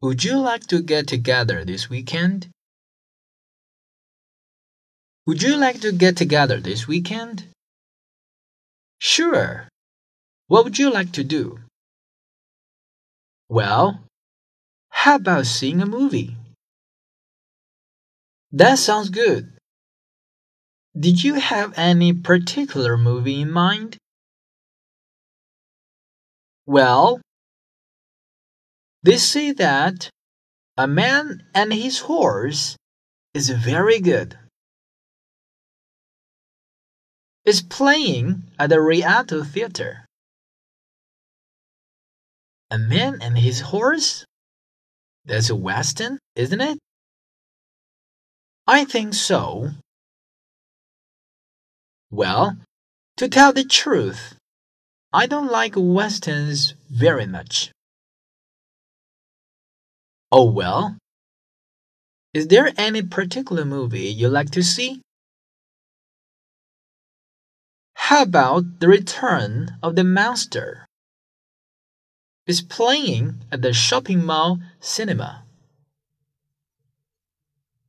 Would you like to get together this weekend? Would you like to get together this weekend? Sure. What would you like to do? Well, how about seeing a movie? That sounds good. Did you have any particular movie in mind? Well, they say that A Man and His Horse is very good. It's playing at the Rialto Theater. A Man and His Horse? That's a western, isn't it? I think so. Well, to tell the truth, I don't like westerns very much. Oh well. Is there any particular movie you like to see? How about The Return of the Monster? It's playing at the shopping mall cinema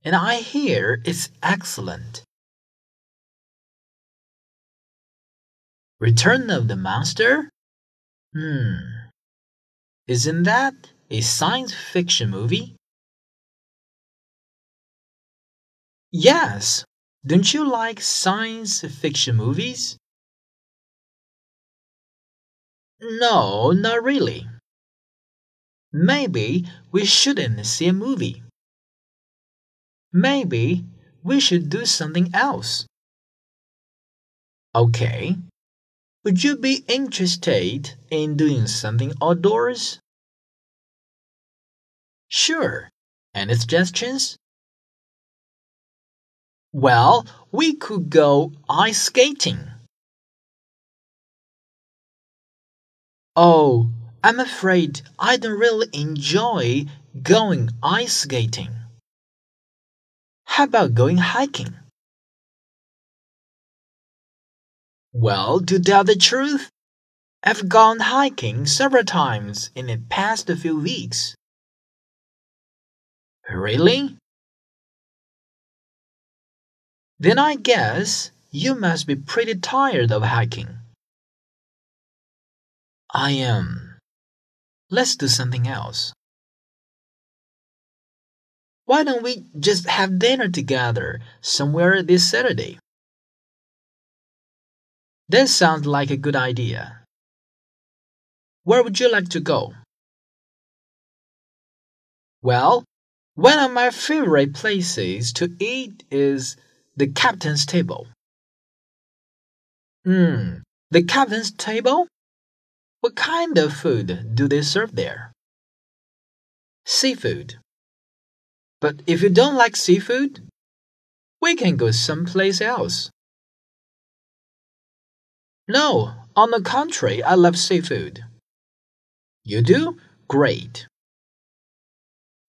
and I hear it's excellent. Return of the Monster? Hmm. Isn't that a science fiction movie? Yes. Don't you like science fiction movies? No, not really. Maybe we shouldn't see a movie. Maybe we should do something else. Okay. Would you be interested in doing something outdoors? Sure. Any suggestions? Well, we could go ice skating. Oh, I'm afraid I don't really enjoy going ice skating. How about going hiking? Well, to tell the truth, I've gone hiking several times in the past few weeks. Really? Then I guess you must be pretty tired of hiking. I am. Let's do something else. Why don't we just have dinner together somewhere this Saturday? That sounds like a good idea. Where would you like to go? Well, one of my favorite places to eat is the captain's table. Hmm, the captain's table? What kind of food do they serve there? Seafood. But if you don't like seafood, we can go someplace else. No, on the contrary, I love seafood. You do? Great.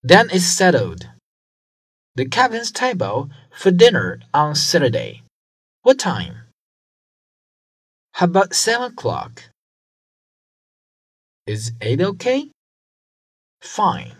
Then it's settled. The captain's table for dinner on Saturday. What time? How about seven o'clock? Is eight okay? Fine.